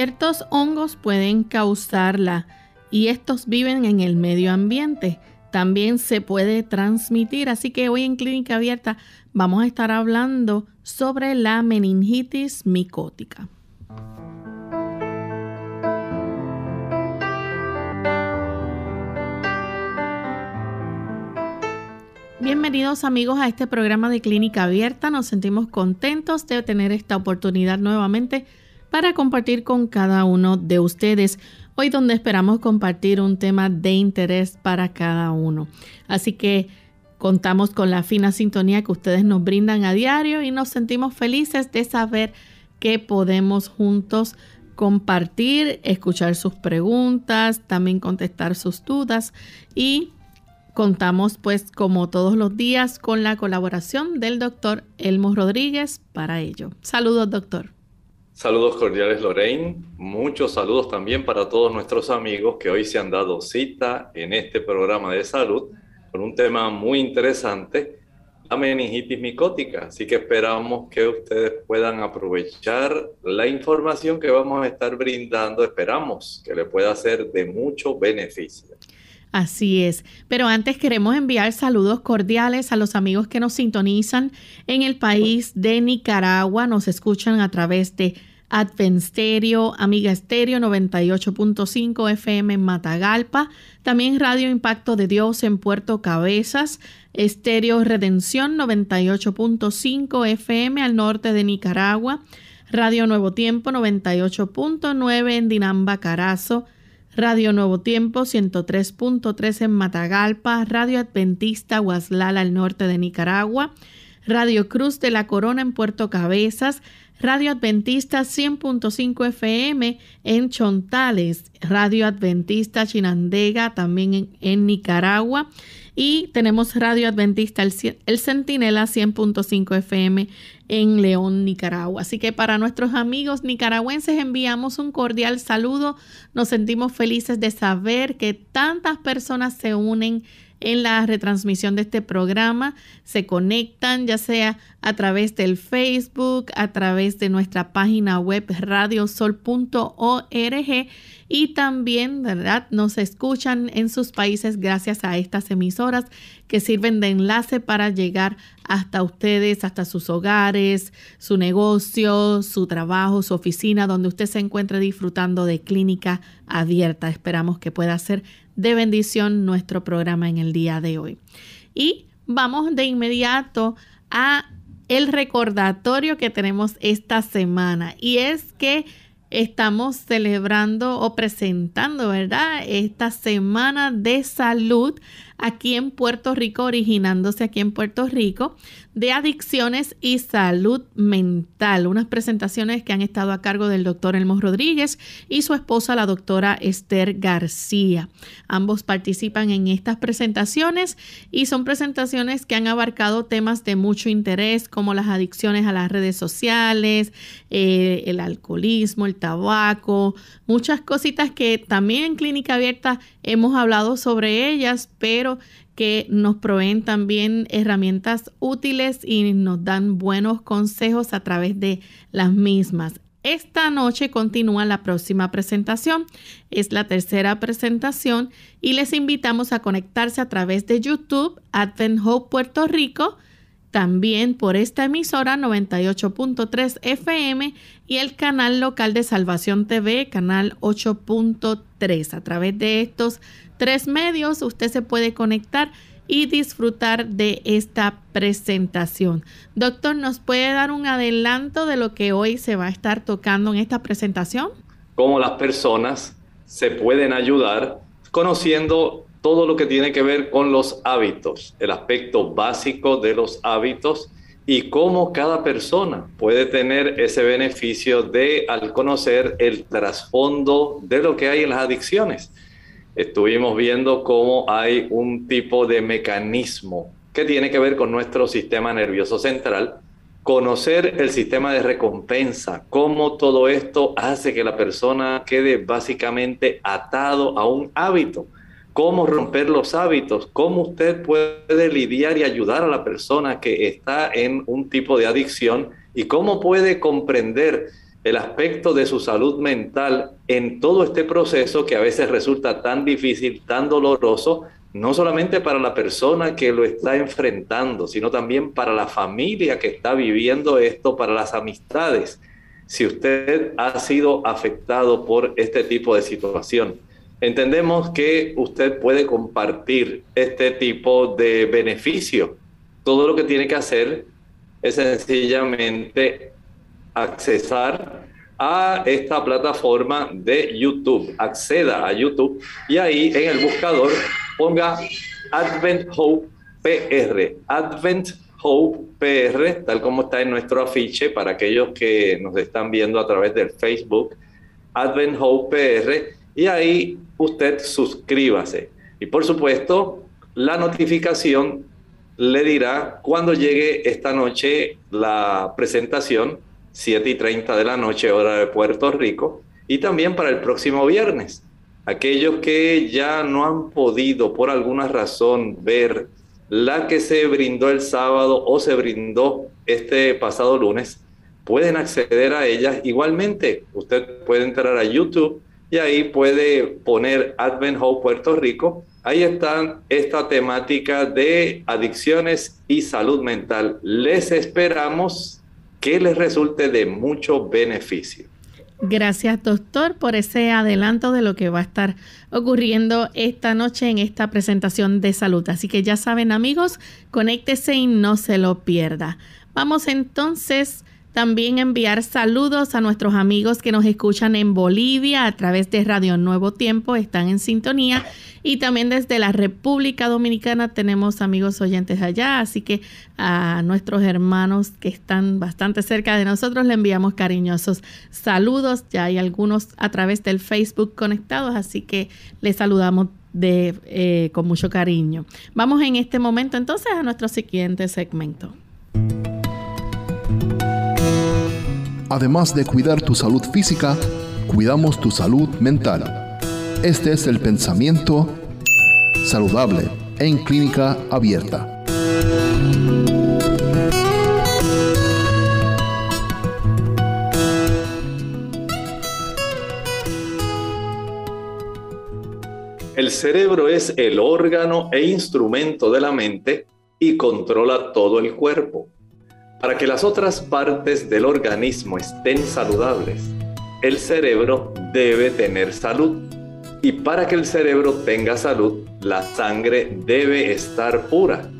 Ciertos hongos pueden causarla y estos viven en el medio ambiente. También se puede transmitir, así que hoy en Clínica Abierta vamos a estar hablando sobre la meningitis micótica. Bienvenidos amigos a este programa de Clínica Abierta. Nos sentimos contentos de tener esta oportunidad nuevamente para compartir con cada uno de ustedes. Hoy donde esperamos compartir un tema de interés para cada uno. Así que contamos con la fina sintonía que ustedes nos brindan a diario y nos sentimos felices de saber que podemos juntos compartir, escuchar sus preguntas, también contestar sus dudas y contamos pues como todos los días con la colaboración del doctor Elmo Rodríguez para ello. Saludos doctor. Saludos cordiales Lorraine, muchos saludos también para todos nuestros amigos que hoy se han dado cita en este programa de salud con un tema muy interesante, la meningitis micótica. Así que esperamos que ustedes puedan aprovechar la información que vamos a estar brindando, esperamos que le pueda ser de mucho beneficio. Así es, pero antes queremos enviar saludos cordiales a los amigos que nos sintonizan en el país de Nicaragua, nos escuchan a través de Advent Stereo, Amiga Stereo 98.5 FM en Matagalpa, también Radio Impacto de Dios en Puerto Cabezas, Estéreo Redención 98.5 FM al norte de Nicaragua, Radio Nuevo Tiempo 98.9 en Dinamba Carazo, Radio Nuevo Tiempo 103.3 en Matagalpa, Radio Adventista Guaslala al norte de Nicaragua, Radio Cruz de la Corona en Puerto Cabezas, Radio Adventista 100.5 FM en Chontales, Radio Adventista Chinandega también en, Nicaragua y tenemos Radio Adventista El, el Centinela 100.5 FM en León, Nicaragua. Así que para nuestros amigos nicaragüenses enviamos un cordial saludo. Nos sentimos felices de saber que tantas personas se unen en la retransmisión de este programa. Se conectan ya sea a través del Facebook, a través de nuestra página web radiosol.org y también, ¿verdad? Nos escuchan en sus países gracias a estas emisoras que sirven de enlace para llegar hasta ustedes, hasta sus hogares, su negocio, su trabajo, su oficina, donde usted se encuentre disfrutando de clínica abierta. Esperamos que pueda ser de bendición nuestro programa en el día de hoy. Y vamos de inmediato a el recordatorio que tenemos esta semana y es que estamos celebrando o presentando, ¿verdad? Esta semana de salud aquí en Puerto Rico, originándose aquí en Puerto Rico, de adicciones y salud mental. Unas presentaciones que han estado a cargo del doctor Elmo Rodríguez y su esposa, la doctora Esther García. Ambos participan en estas presentaciones y son presentaciones que han abarcado temas de mucho interés como las adicciones a las redes sociales, eh, el alcoholismo, el tabaco, muchas cositas que también en Clínica Abierta hemos hablado sobre ellas, pero que nos proveen también herramientas útiles y nos dan buenos consejos a través de las mismas. Esta noche continúa la próxima presentación. Es la tercera presentación y les invitamos a conectarse a través de YouTube, Advent Hope Puerto Rico, también por esta emisora 98.3 FM y el canal local de Salvación TV, canal 8.3. A través de estos tres medios usted se puede conectar y disfrutar de esta presentación. Doctor, ¿nos puede dar un adelanto de lo que hoy se va a estar tocando en esta presentación? cómo las personas se pueden ayudar conociendo todo lo que tiene que ver con los hábitos, el aspecto básico de los hábitos y cómo cada persona puede tener ese beneficio de al conocer el trasfondo de lo que hay en las adicciones. Estuvimos viendo cómo hay un tipo de mecanismo que tiene que ver con nuestro sistema nervioso central, conocer el sistema de recompensa, cómo todo esto hace que la persona quede básicamente atado a un hábito cómo romper los hábitos, cómo usted puede lidiar y ayudar a la persona que está en un tipo de adicción y cómo puede comprender el aspecto de su salud mental en todo este proceso que a veces resulta tan difícil, tan doloroso, no solamente para la persona que lo está enfrentando, sino también para la familia que está viviendo esto, para las amistades. Si usted ha sido afectado por este tipo de situación, entendemos que usted puede compartir este tipo de beneficio. Todo lo que tiene que hacer es sencillamente accesar a esta plataforma de YouTube. Acceda a YouTube y ahí en el buscador ponga Advent Hope PR. Advent Hope PR, tal como está en nuestro afiche para aquellos que nos están viendo a través del Facebook. Advent Hope PR y ahí usted suscríbase. Y por supuesto, la notificación le dirá cuando llegue esta noche la presentación, 7 y 30 de la noche, hora de Puerto Rico, y también para el próximo viernes. Aquellos que ya no han podido por alguna razón ver la que se brindó el sábado o se brindó este pasado lunes, pueden acceder a ellas. Igualmente, usted puede entrar a YouTube y ahí puede poner Advent Hope Puerto Rico. Ahí está esta temática de adicciones y salud mental. Les esperamos que les resulte de mucho beneficio. Gracias, doctor, por ese adelanto de lo que va a estar ocurriendo esta noche en esta presentación de salud. Así que ya saben, amigos, conéctese y no se lo pierda. Vamos entonces también enviar saludos a nuestros amigos que nos escuchan en Bolivia a través de Radio Nuevo Tiempo, están en sintonía. Y también desde la República Dominicana tenemos amigos oyentes allá, así que a nuestros hermanos que están bastante cerca de nosotros le enviamos cariñosos saludos. Ya hay algunos a través del Facebook conectados, así que les saludamos eh, con mucho cariño. Vamos en este momento entonces a nuestro siguiente segmento. Además de cuidar tu salud física, cuidamos tu salud mental. Este es el pensamiento saludable en clínica abierta. El cerebro es el órgano e instrumento de la mente y controla todo el cuerpo. Para que las otras partes del organismo estén saludables, el cerebro debe tener salud. Y para que el cerebro tenga salud, la sangre debe estar pura.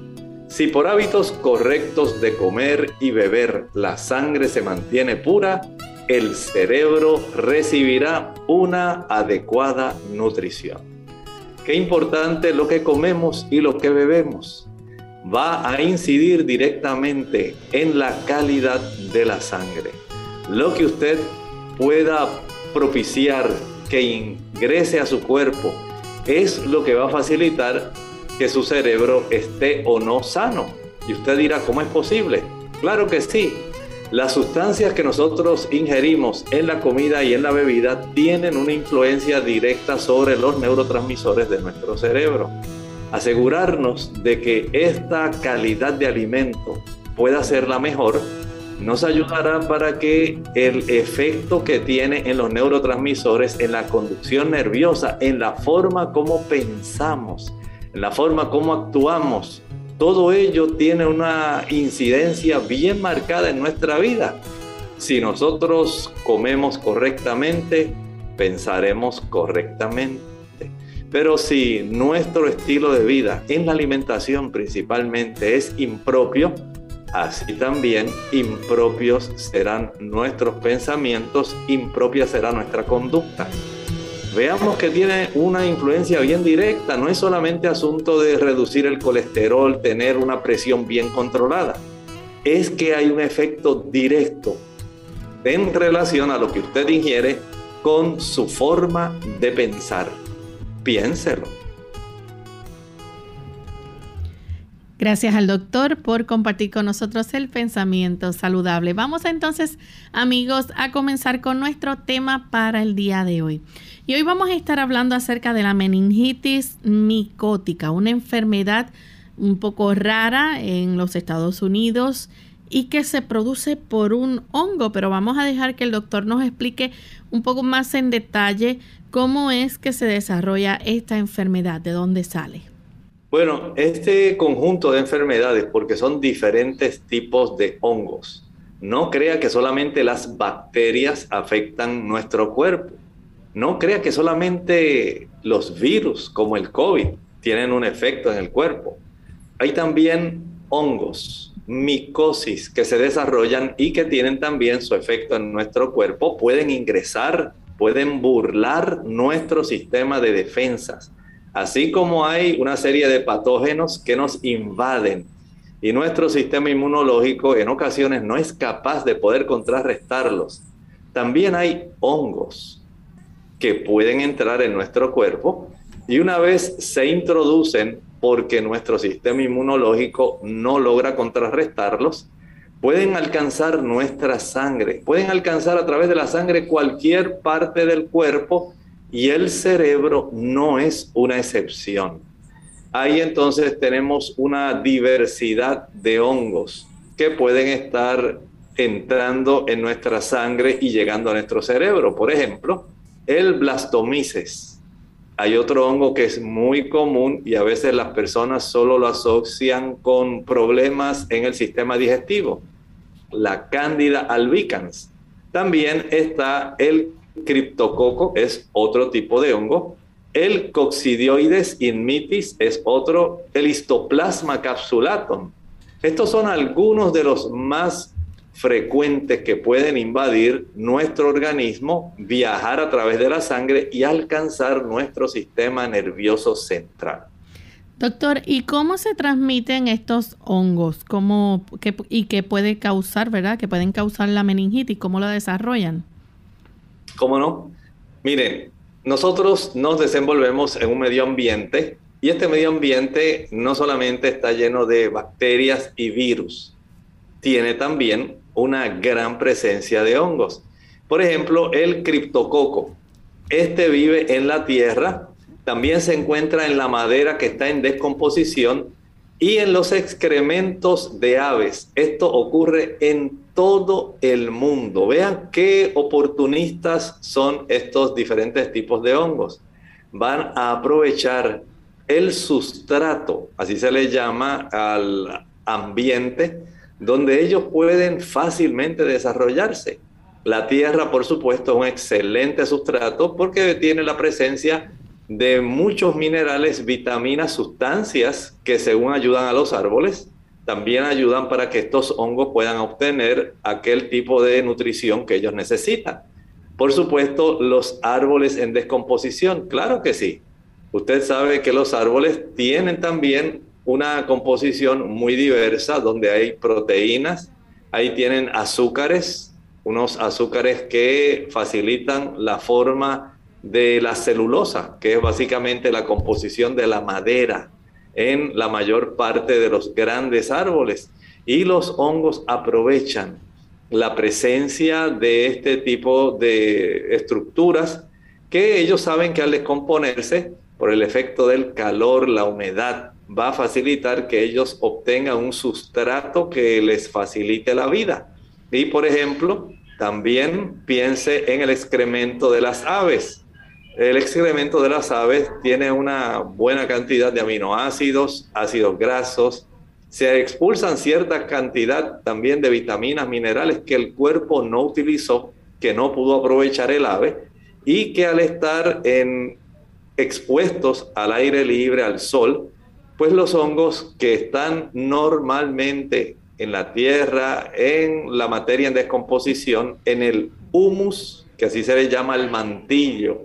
Si por hábitos correctos de comer y beber la sangre se mantiene pura, el cerebro recibirá una adecuada nutrición. Qué importante lo que comemos y lo que bebemos va a incidir directamente en la calidad de la sangre. Lo que usted pueda propiciar que ingrese a su cuerpo es lo que va a facilitar que su cerebro esté o no sano. Y usted dirá, ¿cómo es posible? Claro que sí. Las sustancias que nosotros ingerimos en la comida y en la bebida tienen una influencia directa sobre los neurotransmisores de nuestro cerebro asegurarnos de que esta calidad de alimento pueda ser la mejor, nos ayudará para que el efecto que tiene en los neurotransmisores, en la conducción nerviosa, en la forma como pensamos, en la forma como actuamos, todo ello tiene una incidencia bien marcada en nuestra vida. Si nosotros comemos correctamente, pensaremos correctamente. Pero si nuestro estilo de vida en la alimentación principalmente es impropio, así también impropios serán nuestros pensamientos, impropia será nuestra conducta. Veamos que tiene una influencia bien directa, no es solamente asunto de reducir el colesterol, tener una presión bien controlada, es que hay un efecto directo en relación a lo que usted ingiere con su forma de pensar. Piénselo. Gracias al doctor por compartir con nosotros el pensamiento saludable. Vamos entonces, amigos, a comenzar con nuestro tema para el día de hoy. Y hoy vamos a estar hablando acerca de la meningitis micótica, una enfermedad un poco rara en los Estados Unidos y que se produce por un hongo, pero vamos a dejar que el doctor nos explique un poco más en detalle cómo es que se desarrolla esta enfermedad, de dónde sale. Bueno, este conjunto de enfermedades, porque son diferentes tipos de hongos, no crea que solamente las bacterias afectan nuestro cuerpo. No crea que solamente los virus, como el COVID, tienen un efecto en el cuerpo. Hay también hongos, micosis, que se desarrollan y que tienen también su efecto en nuestro cuerpo. Pueden ingresar, pueden burlar nuestro sistema de defensas. Así como hay una serie de patógenos que nos invaden y nuestro sistema inmunológico en ocasiones no es capaz de poder contrarrestarlos, también hay hongos que pueden entrar en nuestro cuerpo y una vez se introducen porque nuestro sistema inmunológico no logra contrarrestarlos, pueden alcanzar nuestra sangre, pueden alcanzar a través de la sangre cualquier parte del cuerpo y el cerebro no es una excepción. Ahí entonces tenemos una diversidad de hongos que pueden estar entrando en nuestra sangre y llegando a nuestro cerebro. Por ejemplo, el blastomices. Hay otro hongo que es muy común y a veces las personas solo lo asocian con problemas en el sistema digestivo. La Cándida albicans. También está el criptococo es otro tipo de hongo. El coccidioides inmitis es otro. El histoplasma capsulatum. Estos son algunos de los más frecuentes que pueden invadir nuestro organismo, viajar a través de la sangre y alcanzar nuestro sistema nervioso central. Doctor, ¿y cómo se transmiten estos hongos? ¿Cómo, ¿Y qué puede causar, verdad? Que pueden causar la meningitis? ¿Cómo lo desarrollan? ¿Cómo no? Miren, nosotros nos desenvolvemos en un medio ambiente y este medio ambiente no solamente está lleno de bacterias y virus, tiene también una gran presencia de hongos. Por ejemplo, el criptococo. Este vive en la tierra, también se encuentra en la madera que está en descomposición y en los excrementos de aves. Esto ocurre en todo el mundo. Vean qué oportunistas son estos diferentes tipos de hongos. Van a aprovechar el sustrato, así se le llama al ambiente, donde ellos pueden fácilmente desarrollarse. La tierra, por supuesto, es un excelente sustrato porque tiene la presencia de muchos minerales, vitaminas, sustancias que según ayudan a los árboles, también ayudan para que estos hongos puedan obtener aquel tipo de nutrición que ellos necesitan. Por supuesto, los árboles en descomposición, claro que sí. Usted sabe que los árboles tienen también una composición muy diversa donde hay proteínas, ahí tienen azúcares, unos azúcares que facilitan la forma de la celulosa, que es básicamente la composición de la madera en la mayor parte de los grandes árboles. Y los hongos aprovechan la presencia de este tipo de estructuras que ellos saben que al descomponerse por el efecto del calor, la humedad, va a facilitar que ellos obtengan un sustrato que les facilite la vida. Y por ejemplo, también piense en el excremento de las aves. El excremento de las aves tiene una buena cantidad de aminoácidos, ácidos grasos, se expulsan cierta cantidad también de vitaminas, minerales que el cuerpo no utilizó, que no pudo aprovechar el ave y que al estar expuestos al aire libre, al sol, pues los hongos que están normalmente en la tierra, en la materia en descomposición, en el humus, que así se le llama el mantillo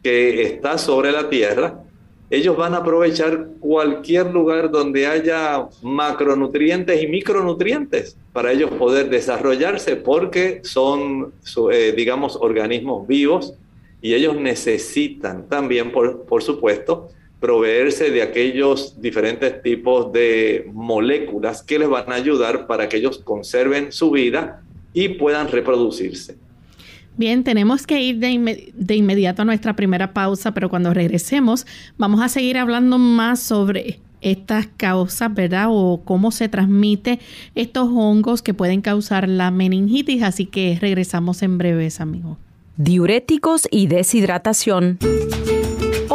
que está sobre la tierra, ellos van a aprovechar cualquier lugar donde haya macronutrientes y micronutrientes para ellos poder desarrollarse porque son, eh, digamos, organismos vivos y ellos necesitan también, por, por supuesto, proveerse de aquellos diferentes tipos de moléculas que les van a ayudar para que ellos conserven su vida y puedan reproducirse. Bien, tenemos que ir de, de, inmediato a nuestra primera pausa, pero cuando regresemos vamos a seguir hablando más sobre estas causas, ¿verdad? O cómo se transmite estos hongos que pueden causar la meningitis, así que regresamos en breves, amigos. Diuréticos y deshidratación.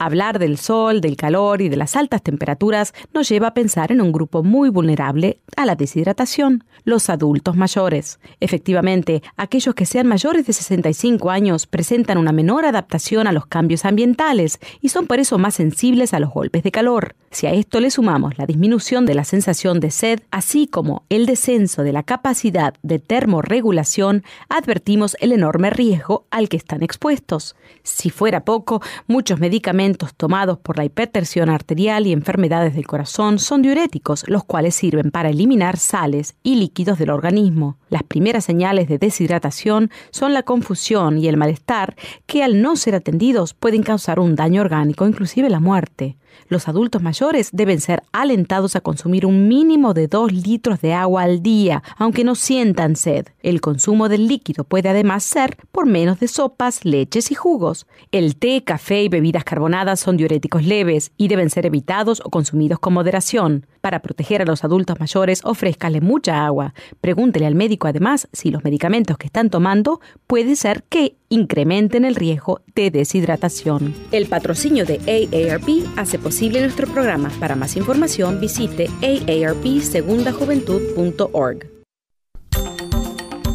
Hablar del sol, del calor y de las altas temperaturas nos lleva a pensar en un grupo muy vulnerable a la deshidratación, los adultos mayores. Efectivamente, aquellos que sean mayores de 65 años presentan una menor adaptación a los cambios ambientales y son por eso más sensibles a los golpes de calor. Si a esto le sumamos la disminución de la sensación de sed, así como el descenso de la capacidad de termorregulación, advertimos el enorme riesgo al que están expuestos. Si fuera poco, muchos medicamentos tomados por la hipertensión arterial y enfermedades del corazón son diuréticos, los cuales sirven para eliminar sales y líquidos del organismo. Las primeras señales de deshidratación son la confusión y el malestar que al no ser atendidos pueden causar un daño orgánico, inclusive la muerte. Los adultos mayores deben ser alentados a consumir un mínimo de 2 litros de agua al día, aunque no sientan sed. El consumo del líquido puede además ser por menos de sopas, leches y jugos. El té, café y bebidas carbonadas son diuréticos leves y deben ser evitados o consumidos con moderación. Para proteger a los adultos mayores, ofrézcale mucha agua. Pregúntele al médico además si los medicamentos que están tomando puede ser que incrementen el riesgo de deshidratación. El patrocinio de AARP hace posible nuestro programa. Para más información visite aarpsegundajuventud.org.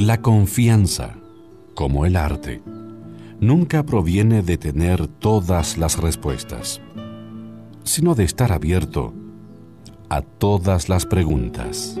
La confianza, como el arte, nunca proviene de tener todas las respuestas, sino de estar abierto a todas las preguntas.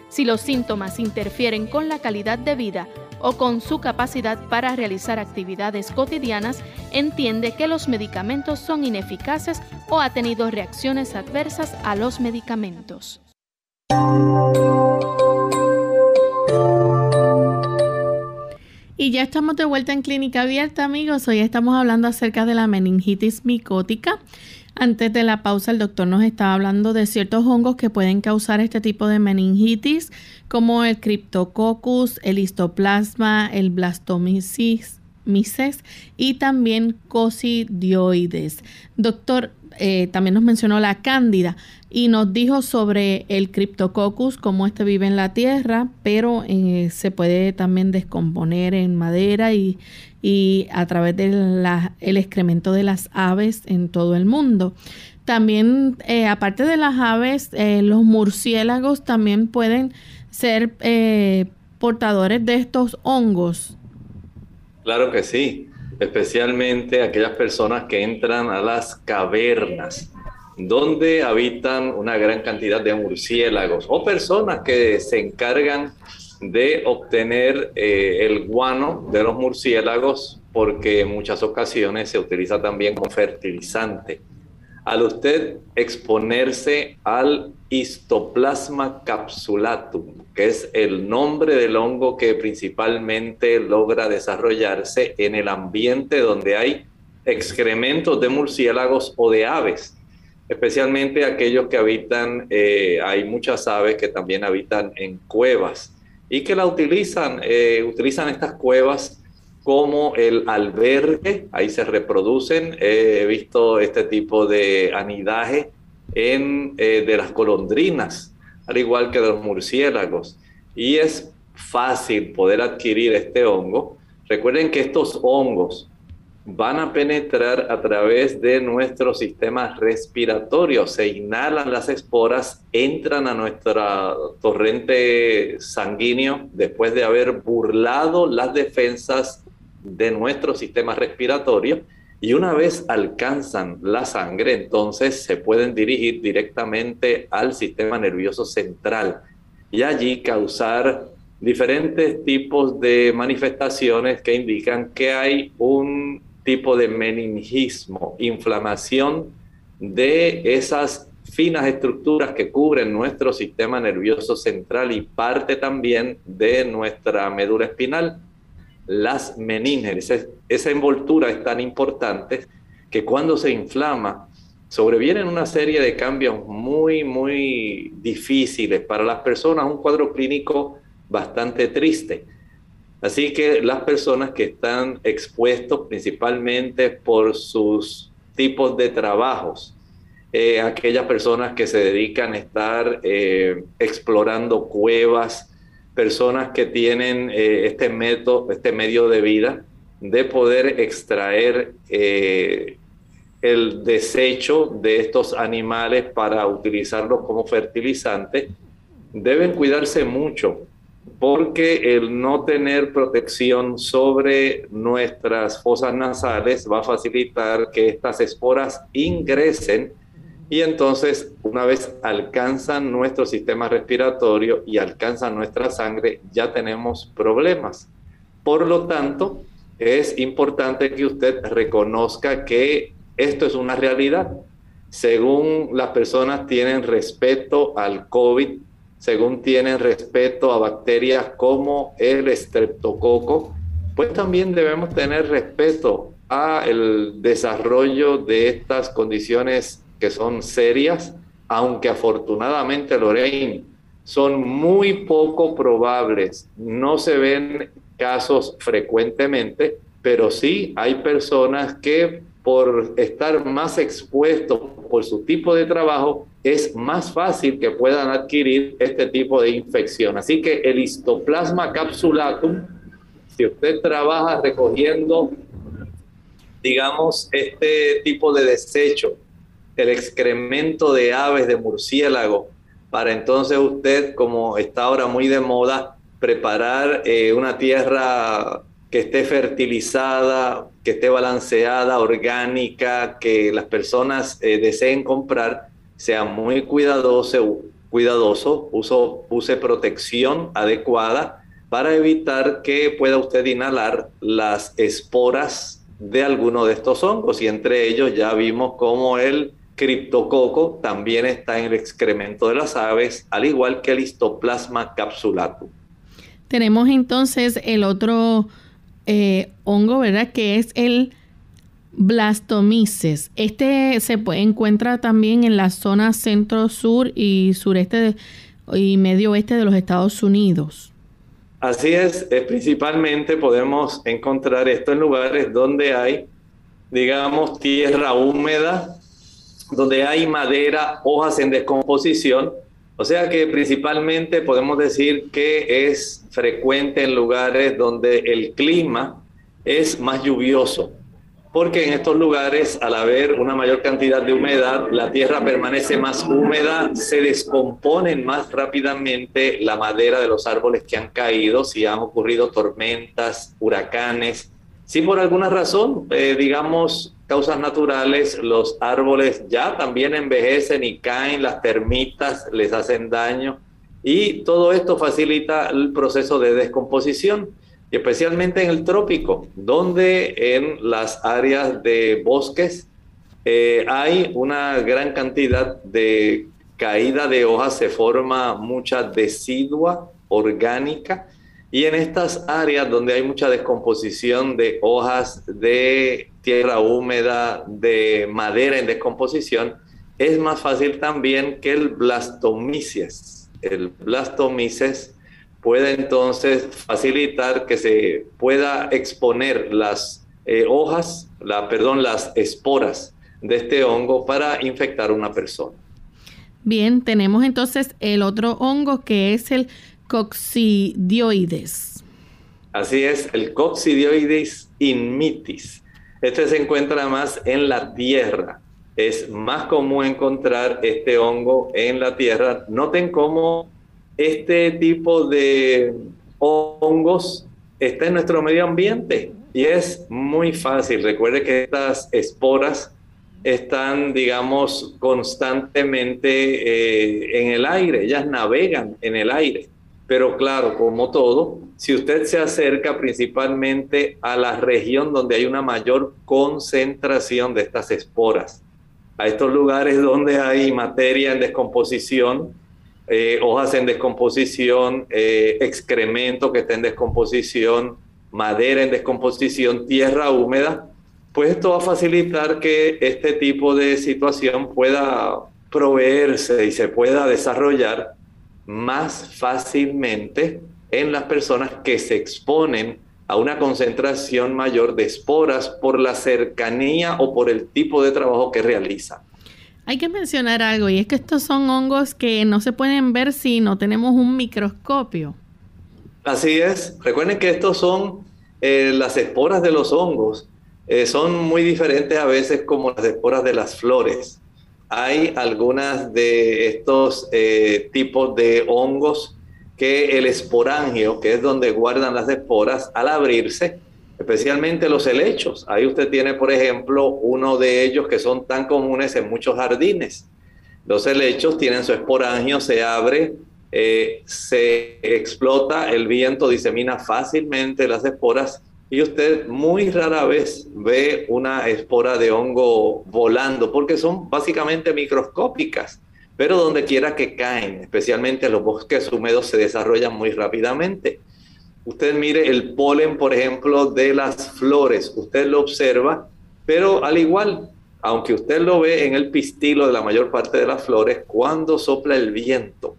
si los síntomas interfieren con la calidad de vida o con su capacidad para realizar actividades cotidianas, entiende que los medicamentos son ineficaces o ha tenido reacciones adversas a los medicamentos. Y ya estamos de vuelta en Clínica Abierta, amigos. Hoy estamos hablando acerca de la meningitis micótica. Antes de la pausa, el doctor nos estaba hablando de ciertos hongos que pueden causar este tipo de meningitis, como el Cryptococcus, el histoplasma, el Blastomyces y también cosidioides. Doctor, eh, también nos mencionó la cándida y nos dijo sobre el Cryptococcus, cómo este vive en la tierra, pero eh, se puede también descomponer en madera y, a través del excremento de las aves en todo el mundo. También, eh, aparte de las aves, los murciélagos también pueden ser portadores de estos hongos. Claro que sí especialmente aquellas personas que entran a las cavernas, donde habitan una gran cantidad de murciélagos o personas que se encargan de obtener eh, el guano de los murciélagos porque en muchas ocasiones se utiliza también como fertilizante. Al usted exponerse al histoplasma capsulatum, que es el nombre del hongo que principalmente logra desarrollarse en el ambiente donde hay excrementos de murciélagos o de aves, especialmente aquellos que habitan, eh, hay muchas aves que también habitan en cuevas y que la utilizan, eh, utilizan estas cuevas como el albergue, ahí se reproducen, he visto este tipo de anidaje en, eh, de las golondrinas, al igual que de los murciélagos. Y es fácil poder adquirir este hongo. Recuerden que estos hongos van a penetrar a través de nuestro sistema respiratorio, se inhalan las esporas, entran a nuestro torrente sanguíneo después de haber burlado las defensas de nuestro sistema respiratorio y una vez alcanzan la sangre, entonces se pueden dirigir directamente al sistema nervioso central y allí causar diferentes tipos de manifestaciones que indican que hay un tipo de meningismo, inflamación de esas finas estructuras que cubren nuestro sistema nervioso central y parte también de nuestra médula espinal las meninges. Esa envoltura es tan importante que cuando se inflama, sobrevienen una serie de cambios muy, muy difíciles para las personas, un cuadro clínico bastante triste. Así que las personas que están expuestos principalmente por sus tipos de trabajos, eh, aquellas personas que se dedican a estar eh, explorando cuevas, personas que tienen eh, este método, este medio de vida de poder extraer el desecho de estos animales para utilizarlos como fertilizante, deben cuidarse mucho porque el no tener protección sobre nuestras fosas nasales va a facilitar que estas esporas ingresen y entonces, una vez alcanzan nuestro sistema respiratorio y alcanzan nuestra sangre, ya tenemos problemas. Por lo tanto, es importante que usted reconozca que esto es una realidad. Según las personas tienen respeto al COVID, según tienen respeto a bacterias como el estreptococo, pues también debemos tener respeto al desarrollo de estas condiciones que son serias, aunque afortunadamente, Lorraine, son muy poco probables. No se ven casos frecuentemente, pero sí hay personas que por estar más expuestos por su tipo de trabajo, es más fácil que puedan adquirir este tipo de infección. Así que el histoplasma capsulatum, si usted trabaja recogiendo, digamos, este tipo de desecho el excremento de aves, de murciélago, para entonces usted, como está ahora muy de moda, preparar eh, una tierra que esté fertilizada, que esté balanceada, orgánica, que las personas eh, deseen comprar, sea muy cuidadoso, cuidadoso use protección adecuada para evitar que pueda usted inhalar las esporas de alguno de estos hongos y entre ellos ya vimos cómo el criptococo también está en el excremento de las aves, al igual que el histoplasma capsulatum. Tenemos entonces el otro eh, hongo, ¿verdad? Que es el Blastomyces. Este se encuentra también en la zona centro-sur y sureste y medio oeste de los Estados Unidos. Así es, eh, principalmente podemos encontrar esto en lugares donde hay, digamos, tierra húmeda, donde hay madera, hojas en descomposición. O sea que principalmente podemos decir que es frecuente en lugares donde el clima es más lluvioso porque en estos lugares, al haber una mayor cantidad de humedad, la tierra permanece más húmeda, se descomponen más rápidamente la madera de los árboles que han caído, si han ocurrido tormentas, huracanes. Si por alguna razón, eh, digamos, causas naturales, los árboles ya también envejecen y caen, las termitas les hacen daño y todo esto facilita el proceso de descomposición y especialmente en el trópico, donde en las áreas de bosques eh, hay una gran cantidad de caída de hojas, se forma mucha decidua orgánica y en estas áreas donde hay mucha descomposición de hojas, de tierra húmeda, de madera en descomposición, es más fácil también que el blastomices. El blastomices puede entonces facilitar que se pueda exponer las eh, hojas, la, perdón, las esporas de este hongo para infectar a una persona. Bien, tenemos entonces el otro hongo que es el coccidioides. Así es, el coccidioides inmitis. Este se encuentra más en la tierra. Es más común encontrar este hongo en la tierra. Noten cómo este tipo de hongos está en nuestro medio ambiente y es muy fácil. Recuerde que estas esporas están, digamos, constantemente eh, en el aire, ellas navegan en el aire. Pero claro, como todo, si usted se acerca principalmente a la región donde hay una mayor concentración de estas esporas, a estos lugares donde hay materia en descomposición, eh, hojas en descomposición, eh, excremento que está en descomposición, madera en descomposición, tierra húmeda, pues esto va a facilitar que este tipo de situación pueda proveerse y se pueda desarrollar más fácilmente en las personas que se exponen a una concentración mayor de esporas por la cercanía o por el tipo de trabajo que realizan. Hay que mencionar algo y es que estos son hongos que no se pueden ver si no tenemos un microscopio. Así es. Recuerden que estos son eh, las esporas de los hongos. Eh, son muy diferentes a veces como las esporas de las flores. Hay algunas de estos eh, tipos de hongos que el esporangio, que es donde guardan las esporas, al abrirse, especialmente los helechos. Ahí usted tiene, por ejemplo, uno de ellos que son tan comunes en muchos jardines. Los helechos tienen su esporangio, se abre, eh, se explota, el viento disemina fácilmente las esporas y usted muy rara vez ve una espora de hongo volando porque son básicamente microscópicas, pero donde quiera que caen, especialmente en los bosques húmedos, se desarrollan muy rápidamente. Usted mire el polen, por ejemplo, de las flores, usted lo observa, pero al igual, aunque usted lo ve en el pistilo de la mayor parte de las flores, cuando sopla el viento,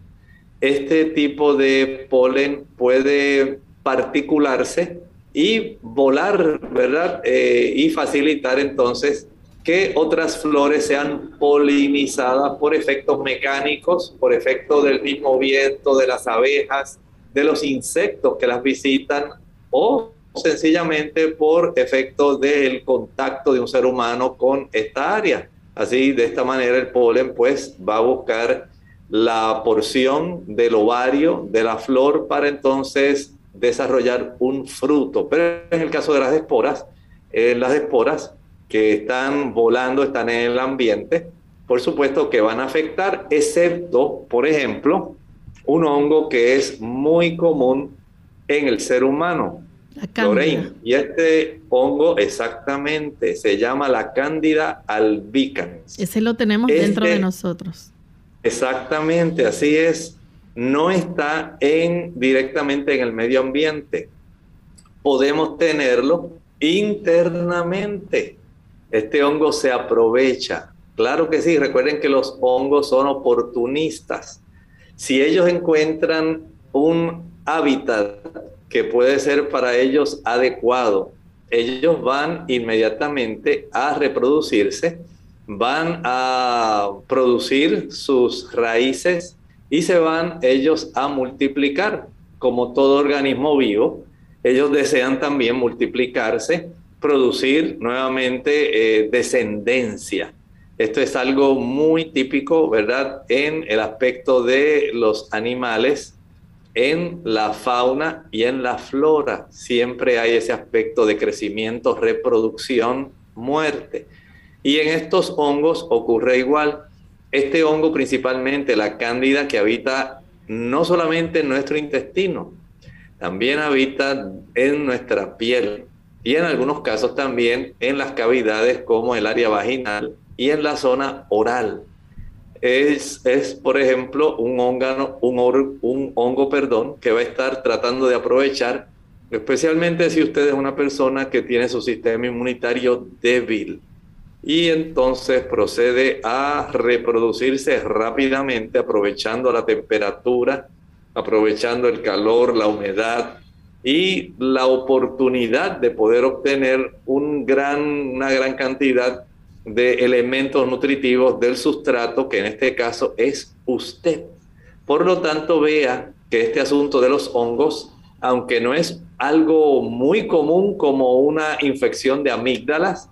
este tipo de polen puede particularse y volar, ¿verdad? Eh, y facilitar entonces que otras flores sean polinizadas por efectos mecánicos, por efecto del mismo viento, de las abejas, de los insectos que las visitan o sencillamente por efecto del contacto de un ser humano con esta área. Así, de esta manera el polen pues va a buscar la porción del ovario de la flor para entonces desarrollar un fruto. Pero en el caso de las esporas, eh, las esporas que están volando, están en el ambiente, por supuesto que van a afectar, excepto, por ejemplo, un hongo que es muy común en el ser humano. Lorraine. Y este hongo exactamente se llama la Cándida albicans. Ese lo tenemos dentro de este nosotros. Exactamente, así es. No está en, directamente en el medio ambiente. Podemos tenerlo internamente. Este hongo se aprovecha. Claro que sí, recuerden que los hongos son oportunistas si ellos encuentran un hábitat que puede ser para ellos adecuado, ellos van inmediatamente a reproducirse, van a producir sus raíces y se van ellos a multiplicar. Como todo organismo vivo, ellos desean también multiplicarse, producir nuevamente eh, descendencia. Esto es algo muy típico, ¿verdad?, en el aspecto de los animales, en la fauna y en la flora. Siempre hay ese aspecto de crecimiento, reproducción, muerte. Y en estos hongos ocurre igual. Este hongo principalmente, la cándida que habita no solamente en nuestro intestino, también habita en nuestra piel y en algunos casos también en las cavidades como el área vaginal y en la zona oral. Es, es por ejemplo, un, un hongo perdón, que va a estar tratando de aprovechar, especialmente si usted es una persona que tiene su sistema inmunitario débil y entonces procede a reproducirse rápidamente aprovechando la temperatura, aprovechando el calor, la humedad y la oportunidad de poder obtener un gran, una gran cantidad de elementos nutritivos del sustrato, que en este caso es usted. Por lo tanto, vea que este asunto de los hongos, aunque no es algo muy común como una infección de amígdalas,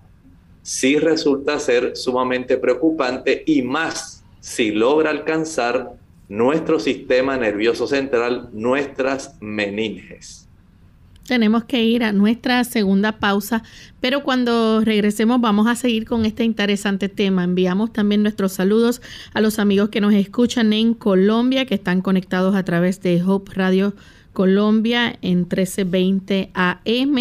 sí resulta ser sumamente preocupante y más si logra alcanzar nuestro sistema nervioso central, nuestras meninges. Tenemos que ir a nuestra segunda pausa, pero cuando regresemos vamos a seguir con este interesante tema. Enviamos también nuestros saludos a los amigos que nos escuchan en Colombia, que están conectados a través de Hope Radio Colombia en 1320 AM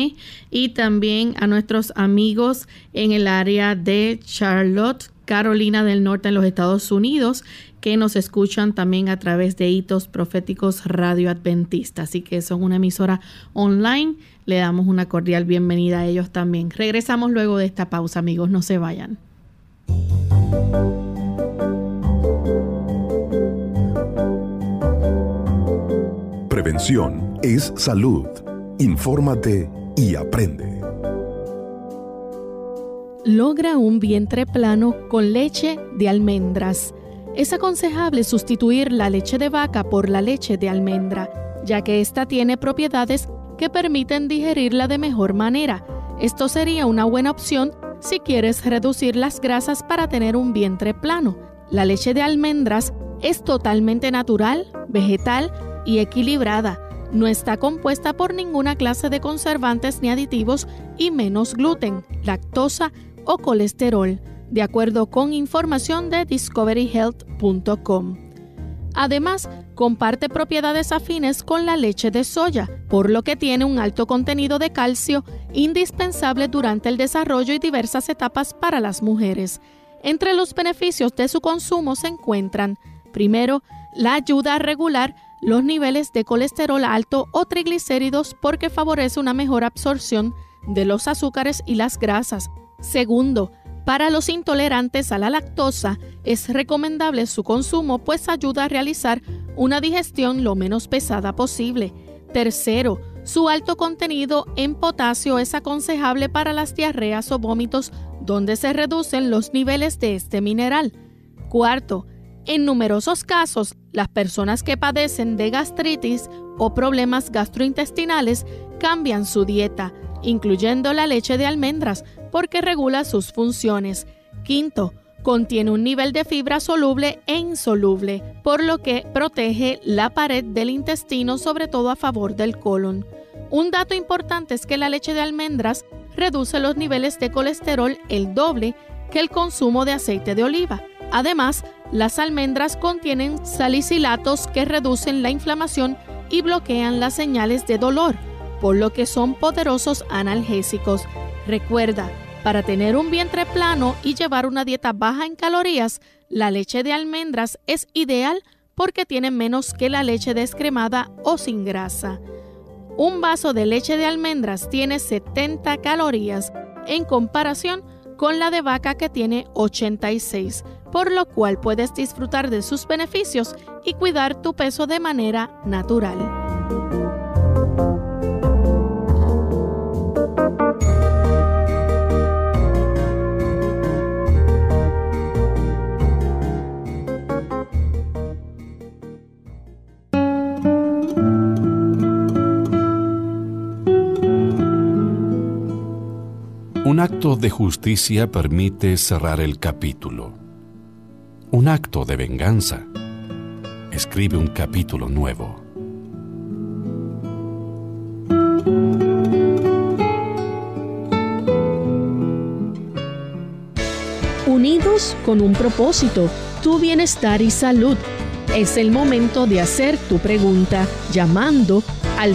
y también a nuestros amigos en el área de Charlotte, Carolina del Norte en los Estados Unidos que nos escuchan también a través de Hitos Proféticos Radio Adventista. Así que son una emisora online. Le damos una cordial bienvenida a ellos también. Regresamos luego de esta pausa, amigos. No se vayan. Prevención es salud. Infórmate y aprende. Logra un vientre plano con leche de almendras. Es aconsejable sustituir la leche de vaca por la leche de almendra, ya que ésta tiene propiedades que permiten digerirla de mejor manera. Esto sería una buena opción si quieres reducir las grasas para tener un vientre plano. La leche de almendras es totalmente natural, vegetal y equilibrada. No está compuesta por ninguna clase de conservantes ni aditivos y menos gluten, lactosa o colesterol de acuerdo con información de discoveryhealth.com. Además, comparte propiedades afines con la leche de soya, por lo que tiene un alto contenido de calcio indispensable durante el desarrollo y diversas etapas para las mujeres. Entre los beneficios de su consumo se encuentran, primero, la ayuda a regular los niveles de colesterol alto o triglicéridos porque favorece una mejor absorción de los azúcares y las grasas. Segundo, para los intolerantes a la lactosa es recomendable su consumo pues ayuda a realizar una digestión lo menos pesada posible. Tercero, su alto contenido en potasio es aconsejable para las diarreas o vómitos donde se reducen los niveles de este mineral. Cuarto, en numerosos casos, las personas que padecen de gastritis o problemas gastrointestinales cambian su dieta, incluyendo la leche de almendras, porque regula sus funciones. Quinto, contiene un nivel de fibra soluble e insoluble, por lo que protege la pared del intestino, sobre todo a favor del colon. Un dato importante es que la leche de almendras reduce los niveles de colesterol el doble que el consumo de aceite de oliva. Además, las almendras contienen salicilatos que reducen la inflamación y bloquean las señales de dolor, por lo que son poderosos analgésicos. Recuerda, para tener un vientre plano y llevar una dieta baja en calorías, la leche de almendras es ideal porque tiene menos que la leche descremada o sin grasa. Un vaso de leche de almendras tiene 70 calorías en comparación con la de vaca que tiene 86, por lo cual puedes disfrutar de sus beneficios y cuidar tu peso de manera natural. Un acto de justicia permite cerrar el capítulo. Un acto de venganza escribe un capítulo nuevo. Unidos con un propósito, tu bienestar y salud. Es el momento de hacer tu pregunta llamando al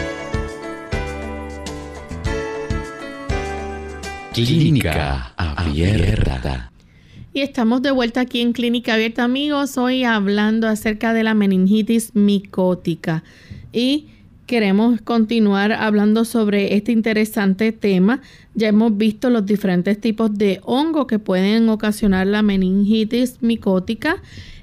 Clínica Abierta. Y estamos de vuelta aquí en Clínica Abierta, amigos, hoy hablando acerca de la meningitis micótica. Y queremos continuar hablando sobre este interesante tema. Ya hemos visto los diferentes tipos de hongo que pueden ocasionar la meningitis micótica.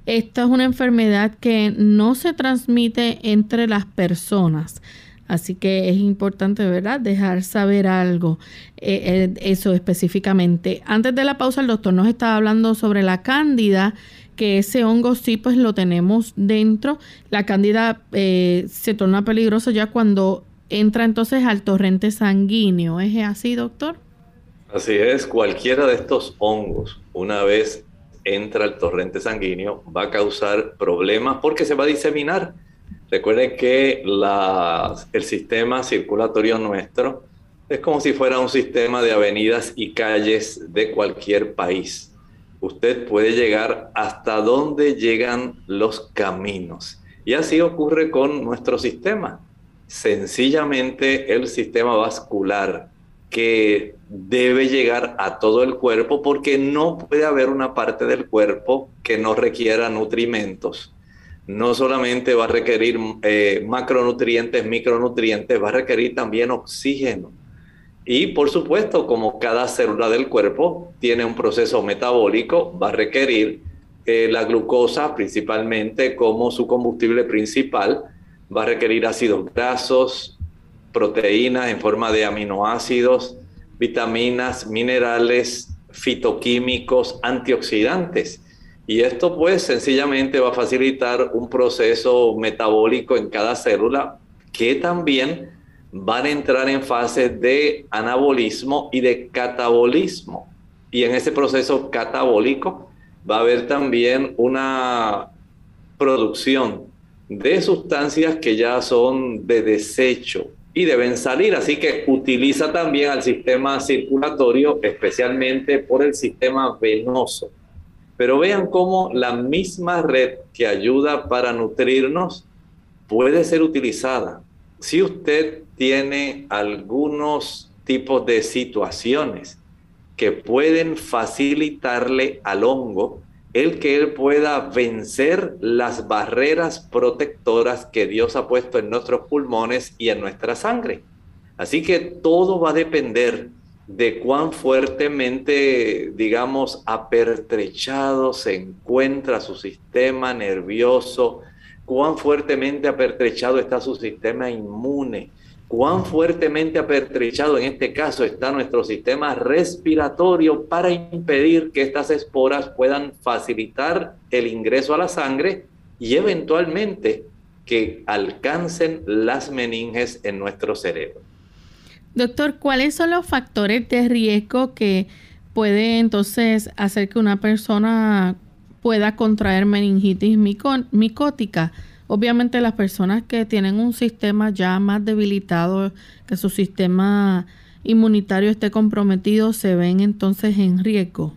Esta es una enfermedad que no se transmite entre las personas. Así que es importante, ¿verdad? Dejar saber algo, eh, eh, eso específicamente. Antes de la pausa, el doctor nos estaba hablando sobre la cándida, que ese hongo sí, pues lo tenemos dentro. La cándida eh, se torna peligrosa ya cuando entra entonces al torrente sanguíneo. ¿Es así, doctor? Así es, cualquiera de estos hongos, una vez entra al torrente sanguíneo, va a causar problemas porque se va a diseminar Recuerden que el sistema circulatorio nuestro es como si fuera un sistema de avenidas y calles de cualquier país. Usted puede llegar hasta donde llegan los caminos. Y así ocurre con nuestro sistema. Sencillamente el sistema vascular que debe llegar a todo el cuerpo porque no puede haber una parte del cuerpo que no requiera nutrimentos no solamente va a requerir eh, macronutrientes, micronutrientes, va a requerir también oxígeno. Y por supuesto, como cada célula del cuerpo tiene un proceso metabólico, va a requerir eh, la glucosa principalmente como su combustible principal, va a requerir ácidos grasos, proteínas en forma de aminoácidos, vitaminas, minerales, fitoquímicos, antioxidantes. Y esto pues sencillamente va a facilitar un proceso metabólico en cada célula que también van a entrar en fases de anabolismo y de catabolismo. Y en ese proceso catabólico va a haber también una producción de sustancias que ya son de desecho y deben salir. Así que utiliza también al sistema circulatorio, especialmente por el sistema venoso. Pero vean cómo la misma red que ayuda para nutrirnos puede ser utilizada. Si usted tiene algunos tipos de situaciones que pueden facilitarle al hongo el que él pueda vencer las barreras protectoras que Dios ha puesto en nuestros pulmones y en nuestra sangre. Así que todo va a depender de cuán fuertemente, digamos, apertrechado se encuentra su sistema nervioso, cuán fuertemente apertrechado está su sistema inmune, cuán fuertemente apertrechado en este caso está nuestro sistema respiratorio para impedir que estas esporas puedan facilitar el ingreso a la sangre y eventualmente que alcancen las meninges en nuestro cerebro. Doctor, ¿cuáles son los factores de riesgo que puede entonces hacer que una persona pueda contraer meningitis micótica? Obviamente las personas que tienen un sistema ya más debilitado, que su sistema inmunitario esté comprometido, se ven entonces en riesgo.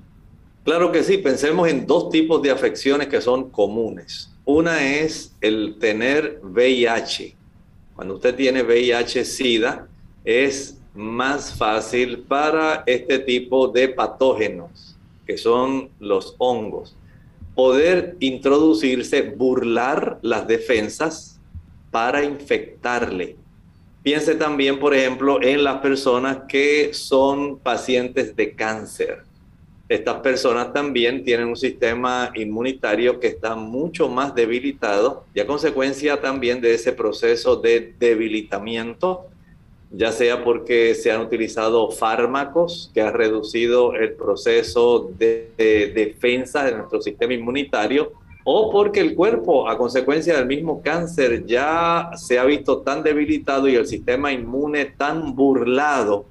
Claro que sí, pensemos en dos tipos de afecciones que son comunes. Una es el tener VIH. Cuando usted tiene VIH-Sida, es más fácil para este tipo de patógenos, que son los hongos, poder introducirse, burlar las defensas para infectarle. Piense también, por ejemplo, en las personas que son pacientes de cáncer. estas personas también tienen un sistema inmunitario que está mucho más debilitado y a consecuencia también de ese proceso de debilitamiento, ya sea porque se han utilizado fármacos que han reducido el proceso de, defensa de nuestro sistema inmunitario, o porque el cuerpo, a consecuencia del mismo cáncer, ya se ha visto tan debilitado y el sistema inmune tan burlado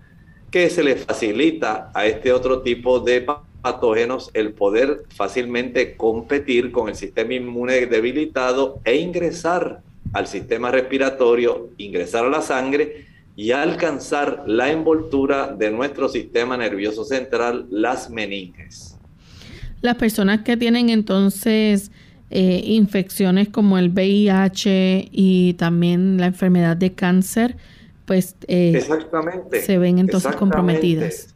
que se le facilita a este otro tipo de patógenos el poder fácilmente competir con el sistema inmune debilitado e ingresar al sistema respiratorio, ingresar a la sangre y alcanzar la envoltura de nuestro sistema nervioso central, las meninges. Las personas que tienen entonces eh, infecciones como el VIH y también la enfermedad de cáncer, pues eh, se ven entonces comprometidas.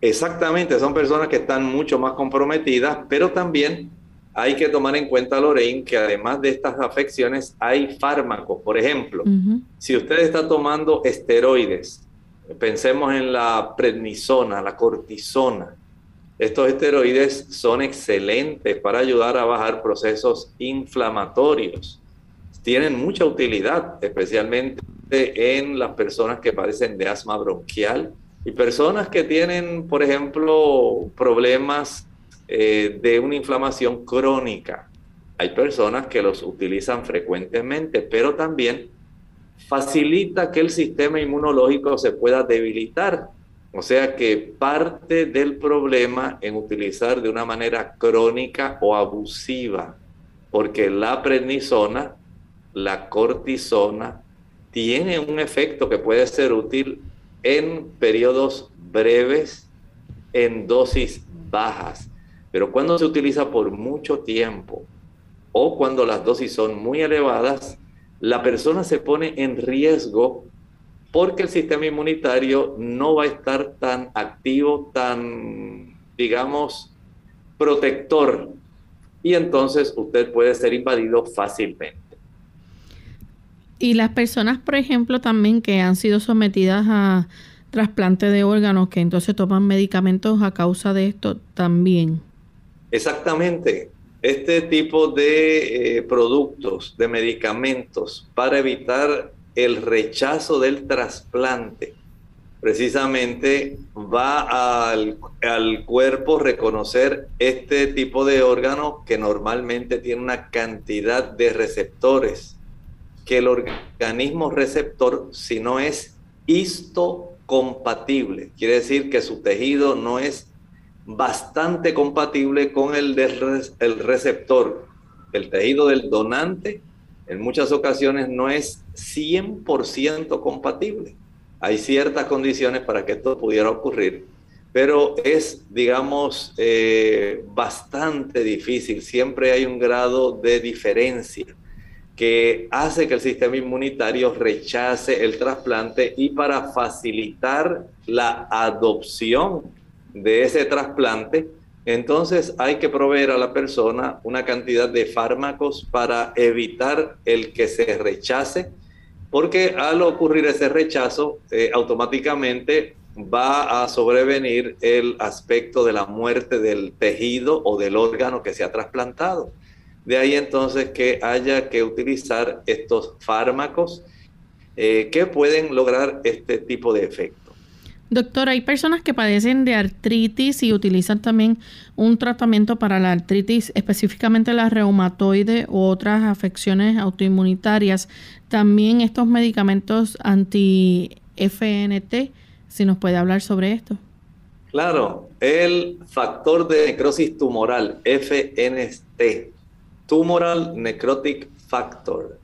Exactamente, son personas que están mucho más comprometidas, pero también hay que tomar en cuenta, Lorraine, que además de estas afecciones hay fármacos. Por ejemplo, si usted está tomando esteroides, pensemos en la prednisona, la cortisona. Estos esteroides son excelentes para ayudar a bajar procesos inflamatorios. Tienen mucha utilidad, especialmente en las personas que padecen de asma bronquial, y personas que tienen, por ejemplo, problemas eh, de una inflamación crónica. Hay personas que los utilizan frecuentemente, pero también facilita que el sistema inmunológico se pueda debilitar. O sea que parte del problema en utilizar de una manera crónica o abusiva, porque la prednisona, la cortisona, tiene un efecto que puede ser útil en periodos breves, en dosis bajas. Pero cuando se utiliza por mucho tiempo o cuando las dosis son muy elevadas, la persona se pone en riesgo porque el sistema inmunitario no va a estar tan activo, tan, digamos, protector. Y entonces usted puede ser invadido fácilmente. Y las personas, por ejemplo, también que han sido sometidas a trasplante de órganos, que entonces toman medicamentos a causa de esto también. Exactamente. Este tipo de eh, productos, de medicamentos para evitar el rechazo del trasplante, precisamente va al, al, cuerpo reconocer este tipo de órgano que normalmente tiene una cantidad de receptores que el organismo receptor, si no es histocompatible, quiere decir que su tejido no es bastante compatible con el, receptor. El tejido del donante en muchas ocasiones no es 100% compatible. Hay ciertas condiciones para que esto pudiera ocurrir, pero es, digamos, eh, bastante difícil. Siempre hay un grado de diferencia que hace que el sistema inmunitario rechace el trasplante y para facilitar la adopción de ese trasplante, entonces hay que proveer a la persona una cantidad de fármacos para evitar el que se rechace, porque al ocurrir ese rechazo, eh, automáticamente va a sobrevenir el aspecto de la muerte del tejido o del órgano que se ha trasplantado. De ahí entonces que haya que utilizar estos fármacos eh, que pueden lograr este tipo de efecto. Doctor, hay personas que padecen de artritis y utilizan también un tratamiento para la artritis, específicamente la reumatoide u otras afecciones autoinmunitarias. También estos medicamentos anti-FNT, si nos puede hablar sobre esto. Claro, el factor de necrosis tumoral, FNT, Tumoral Necrotic Factor.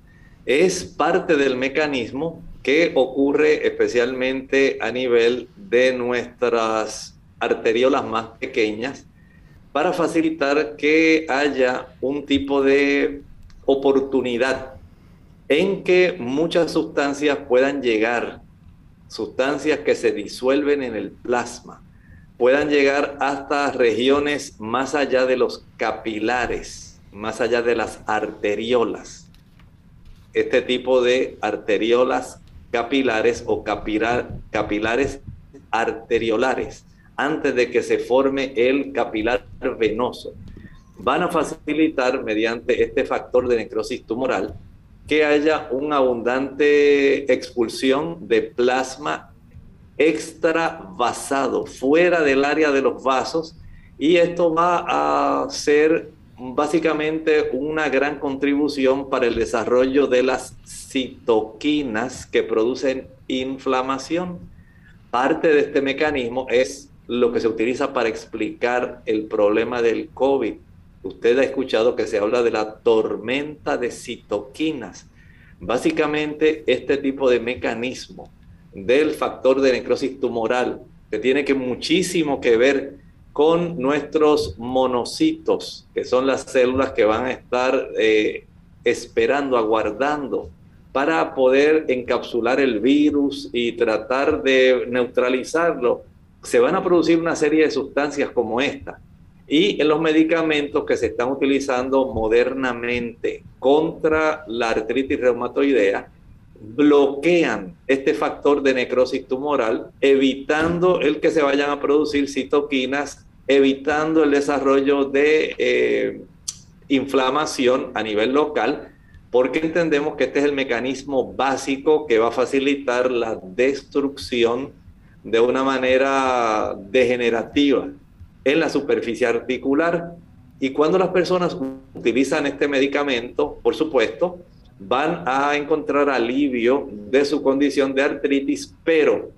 Es parte del mecanismo que ocurre especialmente a nivel de nuestras arteriolas más pequeñas para facilitar que haya un tipo de oportunidad en que muchas sustancias puedan llegar, sustancias que se disuelven en el plasma, puedan llegar hasta regiones más allá de los capilares más allá de las arteriolas. Este tipo de arteriolas capilares o capilares arteriolares antes de que se forme el capilar venoso. Van a facilitar mediante este factor de necrosis tumoral que haya una abundante expulsión de plasma extravasado fuera del área de los vasos y esto va a ser básicamente una gran contribución para el desarrollo de las citoquinas que producen inflamación. Parte de este mecanismo es lo que se utiliza para explicar el problema del COVID. Usted ha escuchado que se habla de la tormenta de citoquinas. Básicamente, este tipo de mecanismo del factor de necrosis tumoral, que tiene que muchísimo que ver con nuestros monocitos, que son las células que van a estar eh, esperando, aguardando para poder encapsular el virus y tratar de neutralizarlo, se van a producir una serie de sustancias como esta. Y en los medicamentos que se están utilizando modernamente contra la artritis reumatoidea, bloquean este factor de necrosis tumoral, evitando el que se vayan a producir citoquinas, evitando el desarrollo de eh, inflamación a nivel local, porque entendemos que este es el mecanismo básico que va a facilitar la destrucción de una manera degenerativa en la superficie articular. Y cuando las personas utilizan este medicamento, por supuesto, van a encontrar alivio de su condición de artritis, pero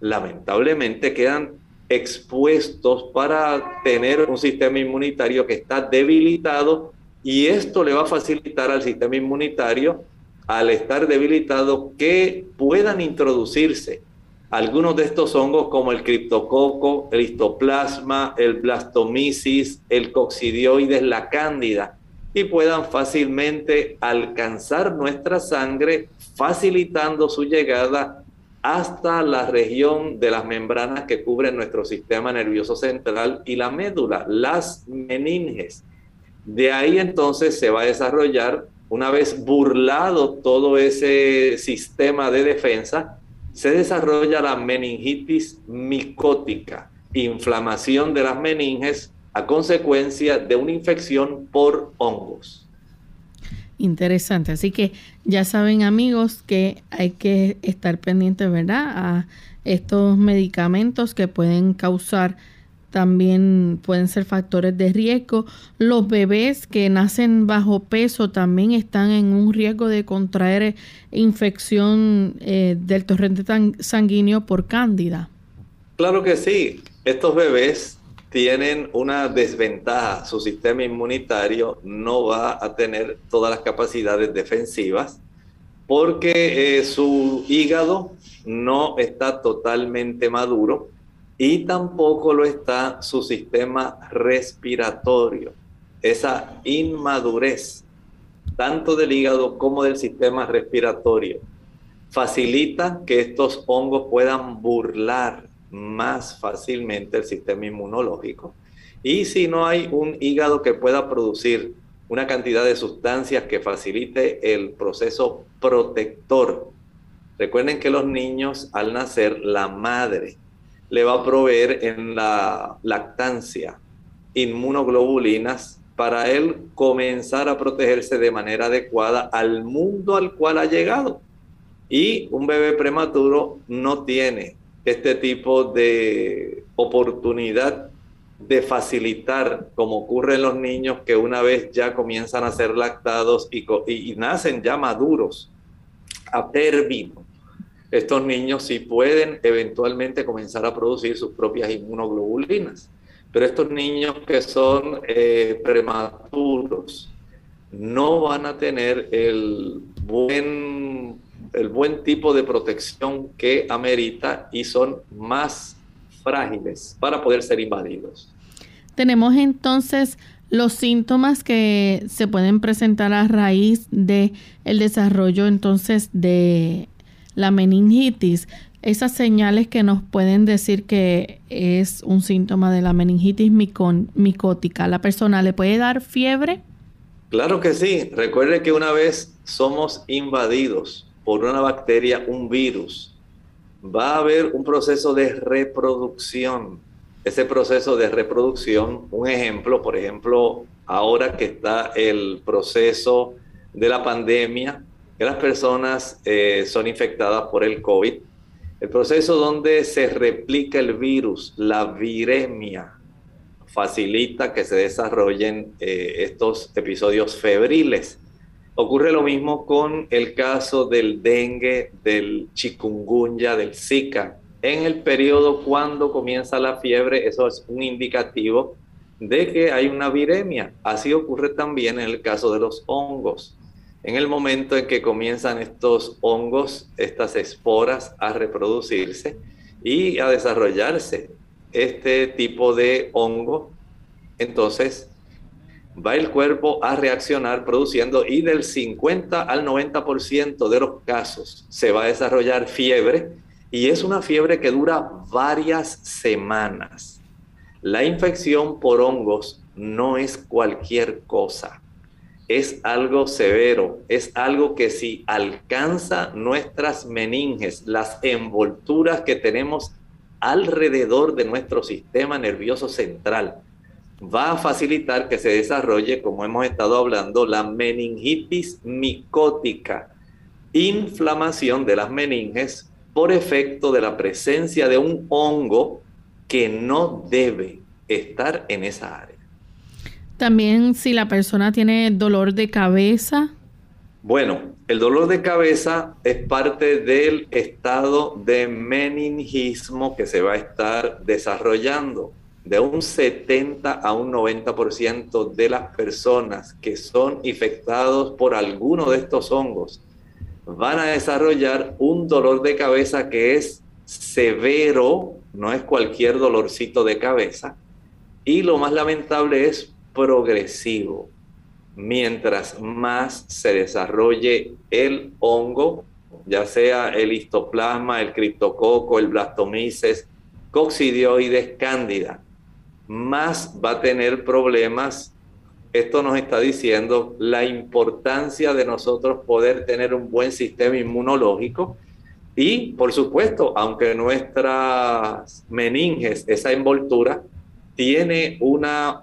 lamentablemente quedan expuestos para tener un sistema inmunitario que está debilitado y esto le va a facilitar al sistema inmunitario, al estar debilitado, que puedan introducirse algunos de estos hongos como el criptococo, el histoplasma, el blastomisis, el coccidioides, la cándida, puedan fácilmente alcanzar nuestra sangre, facilitando su llegada hasta la región de las membranas que cubren nuestro sistema nervioso central y la médula, las meninges. De ahí entonces se va a desarrollar, una vez burlado todo ese sistema de defensa, se desarrolla la meningitis micótica, inflamación de las meninges a consecuencia de una infección por hongos. Interesante, así que ya saben amigos que hay que estar pendientes, ¿verdad? A estos medicamentos que pueden causar también pueden ser factores de riesgo. Los bebés que nacen bajo peso también están en un riesgo de contraer infección eh, del torrente sanguíneo por cándida. Claro que sí. Estos bebés tienen una desventaja. Su sistema inmunitario no va a tener todas las capacidades defensivas porque eh, su hígado no está totalmente maduro y tampoco lo está su sistema respiratorio. Esa inmadurez, tanto del hígado como del sistema respiratorio, facilita que estos hongos puedan burlar más fácilmente el sistema inmunológico. Y si no hay un hígado que pueda producir una cantidad de sustancias que facilite el proceso protector. Recuerden que los niños al nacer, la madre le va a proveer en la lactancia inmunoglobulinas para él comenzar a protegerse de manera adecuada al mundo al cual ha llegado. Y un bebé prematuro no tiene este tipo de oportunidad de facilitar, como ocurre en los niños que una vez ya comienzan a ser lactados y, nacen ya maduros, a término. Estos niños sí pueden eventualmente comenzar a producir sus propias inmunoglobulinas, pero estos niños que son eh, prematuros no van a tener el buen el buen tipo de protección que amerita y son más frágiles para poder ser invadidos. Tenemos entonces los síntomas que se pueden presentar a raíz de el desarrollo entonces de la meningitis, esas señales que nos pueden decir que es un síntoma de la meningitis micótica. ¿La persona le puede dar fiebre? Claro que sí. Recuerde que una vez somos invadidos por una bacteria, un virus, va a haber un proceso de reproducción. ese proceso de reproducción. Un ejemplo, por ejemplo, ahora que está el proceso de la pandemia, que las personas eh, son infectadas por el COVID, el proceso donde se replica el virus, la viremia, facilita que se desarrollen eh, estos episodios febriles. Ocurre lo mismo con el caso del dengue, del chikungunya, del zika. En el periodo cuando comienza la fiebre, eso es un indicativo de que hay una viremia. Así ocurre también en el caso de los hongos. En el momento en que comienzan estos hongos, estas esporas a reproducirse y a desarrollarse este tipo de hongo, entonces va el cuerpo a reaccionar produciendo y del 50 al 90% de los casos se va a desarrollar fiebre y es una fiebre que dura varias semanas. La infección por hongos no es cualquier cosa es algo severo, es algo que si alcanza nuestras meninges, las envolturas que tenemos alrededor de nuestro sistema nervioso central, va a facilitar que se desarrolle, como hemos estado hablando, la meningitis micótica, inflamación de las meninges por efecto de la presencia de un hongo que no debe estar en esa área. También si la persona tiene dolor de cabeza. Bueno, el dolor de cabeza es parte del estado de meningismo que se va a estar desarrollando. De un 70 a un 90% de las personas que son infectados por alguno de estos hongos van a desarrollar un dolor de cabeza que es severo, no es cualquier dolorcito de cabeza. Y lo más lamentable es progresivo. Mientras más se desarrolle el hongo, ya sea el histoplasma, el criptococo, el blastomices, coccidioides, cándida, más va a tener problemas. Esto nos está diciendo la importancia de nosotros poder tener un buen sistema inmunológico y, por supuesto, aunque nuestras meninges, esa envoltura, tiene una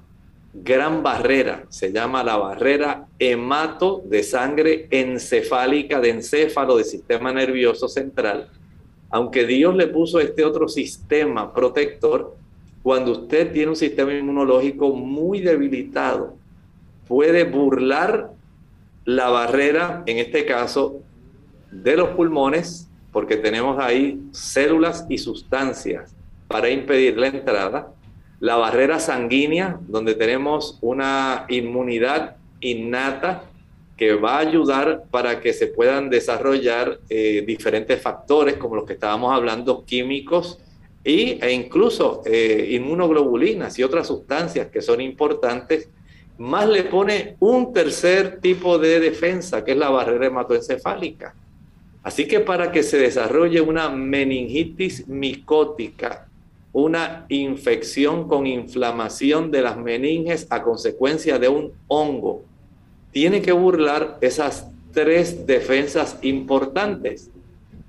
gran barrera, se llama la barrera hemato de sangre encefálica, de encéfalo, del sistema nervioso central. Aunque Dios le puso este otro sistema protector, cuando usted tiene un sistema inmunológico muy debilitado, puede burlar la barrera, en este caso, de los pulmones, porque tenemos ahí células y sustancias para impedir la entrada, la barrera sanguínea, donde tenemos una inmunidad innata que va a ayudar para que se puedan desarrollar eh, diferentes factores como los que estábamos hablando, químicos y, e incluso eh, inmunoglobulinas y otras sustancias que son importantes, más le pone un tercer tipo de defensa, que es la barrera hematoencefálica. Así que para que se desarrolle una meningitis micótica una infección con inflamación de las meninges a consecuencia de un hongo. Tiene que burlar esas tres defensas importantes.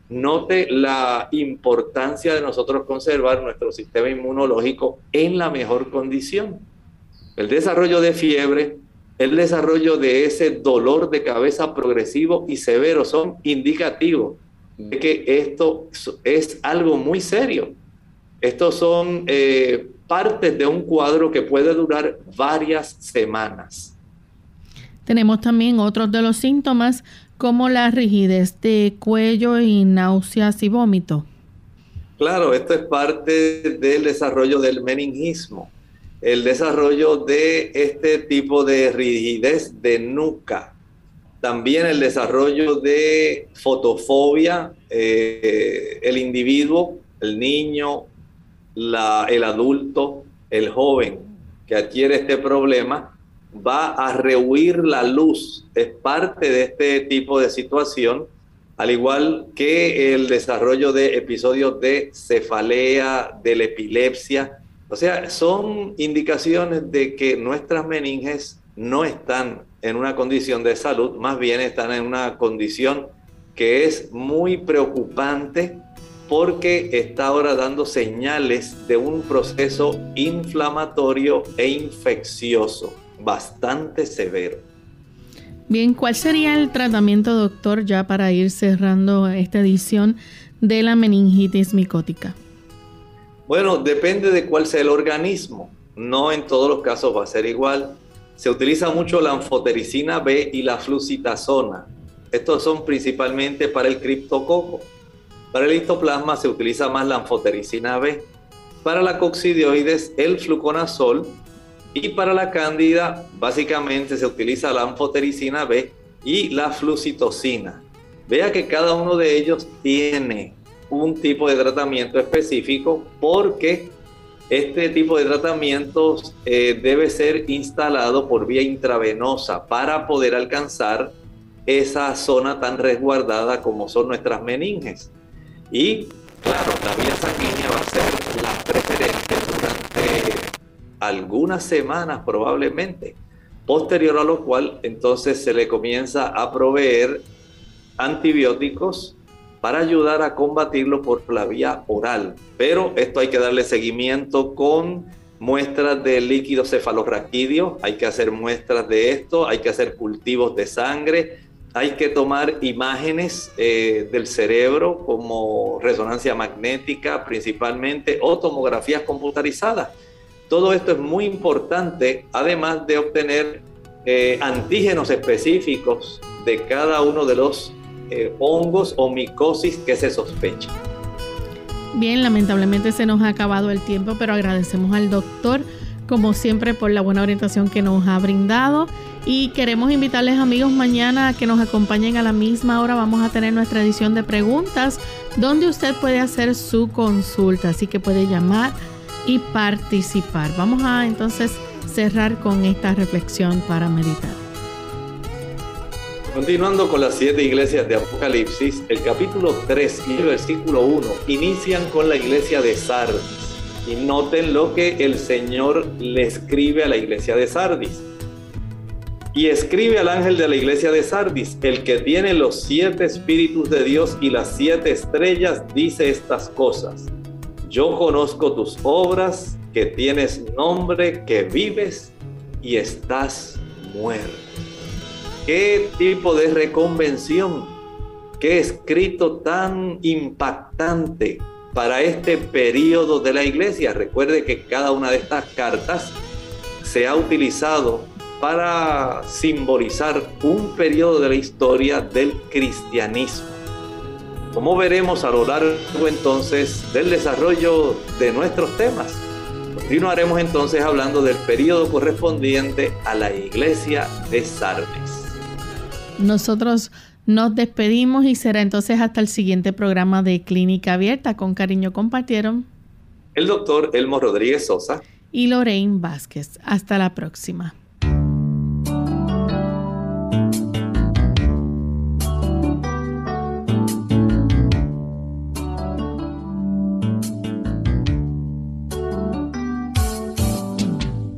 Note la importancia de nosotros conservar nuestro sistema inmunológico en la mejor condición. El desarrollo de fiebre, el desarrollo de ese dolor de cabeza progresivo y severo son indicativos de que esto es algo muy serio estos son eh, partes de un cuadro que puede durar varias semanas. Tenemos también otros de los síntomas como la rigidez de cuello y náuseas y vómito. Claro, esto es parte del desarrollo del meningismo, el desarrollo de este tipo de rigidez de nuca, también el desarrollo de fotofobia, eh, el individuo, el niño el adulto, el joven que adquiere este problema, va a rehuir la luz. Es parte de este tipo de situación, al igual que el desarrollo de episodios de cefalea, de la epilepsia. O sea, son indicaciones de que nuestras meninges no están en una condición de salud, más bien están en una condición que es muy preocupante porque está ahora dando señales de un proceso inflamatorio e infeccioso bastante severo. Bien, ¿cuál sería el tratamiento, doctor, ya para ir cerrando esta edición de la meningitis micótica? Bueno, depende de cuál sea el organismo. No en todos los casos va a ser igual. Se utiliza mucho la anfotericina B y la flucitazona. Estos son principalmente para el criptococo. Para el histoplasma se utiliza más la anfotericina B. Para la coccidioides, el fluconazol. Y para la cándida, básicamente se utiliza la anfotericina B y la flucitocina. Vea que cada uno de ellos tiene un tipo de tratamiento específico porque este tipo de tratamientos eh, debe ser instalado por vía intravenosa para poder alcanzar esa zona tan resguardada como son nuestras meninges. Y claro, la vía sanguínea va a ser la preferente durante algunas semanas probablemente, posterior a lo cual entonces se le comienza a proveer antibióticos para ayudar a combatirlo por la vía oral. Pero esto hay que darle seguimiento con muestras de líquido cefalorraquídeo, hay que hacer muestras de esto, hay que hacer cultivos de sangre, hay que tomar imágenes eh, del cerebro como resonancia magnética principalmente o tomografías computarizadas. Todo esto es muy importante, además de obtener eh, antígenos específicos de cada uno de los eh, hongos o micosis que se sospecha. Bien, lamentablemente se nos ha acabado el tiempo, pero agradecemos al doctor, como siempre, por la buena orientación que nos ha brindado. Y queremos invitarles amigos mañana a que nos acompañen a la misma hora. Vamos a tener nuestra edición de preguntas donde usted puede hacer su consulta, así que puede llamar y participar. Vamos a entonces cerrar con esta reflexión para meditar. Continuando con las siete iglesias de Apocalipsis, el capítulo 3 y el versículo 1 inician con la iglesia de Sardis. Y noten lo que el Señor le escribe a la iglesia de Sardis. Y escribe al ángel de la iglesia de Sardis, el que tiene los siete espíritus de Dios y las siete estrellas, dice estas cosas. Yo conozco tus obras, que tienes nombre, que vives y estás muerto. ¿Qué tipo de reconvención? ¿Qué escrito tan impactante para este periodo de la iglesia? Recuerde que cada una de estas cartas se ha utilizado para simbolizar un periodo de la historia del cristianismo. Como veremos a lo largo entonces del desarrollo de nuestros temas, continuaremos entonces hablando del periodo correspondiente a la iglesia de Sardes. Nosotros nos despedimos y será entonces hasta el siguiente programa de Clínica Abierta. Con cariño compartieron el doctor Elmo Rodríguez Sosa y Lorraine Vázquez. Hasta la próxima.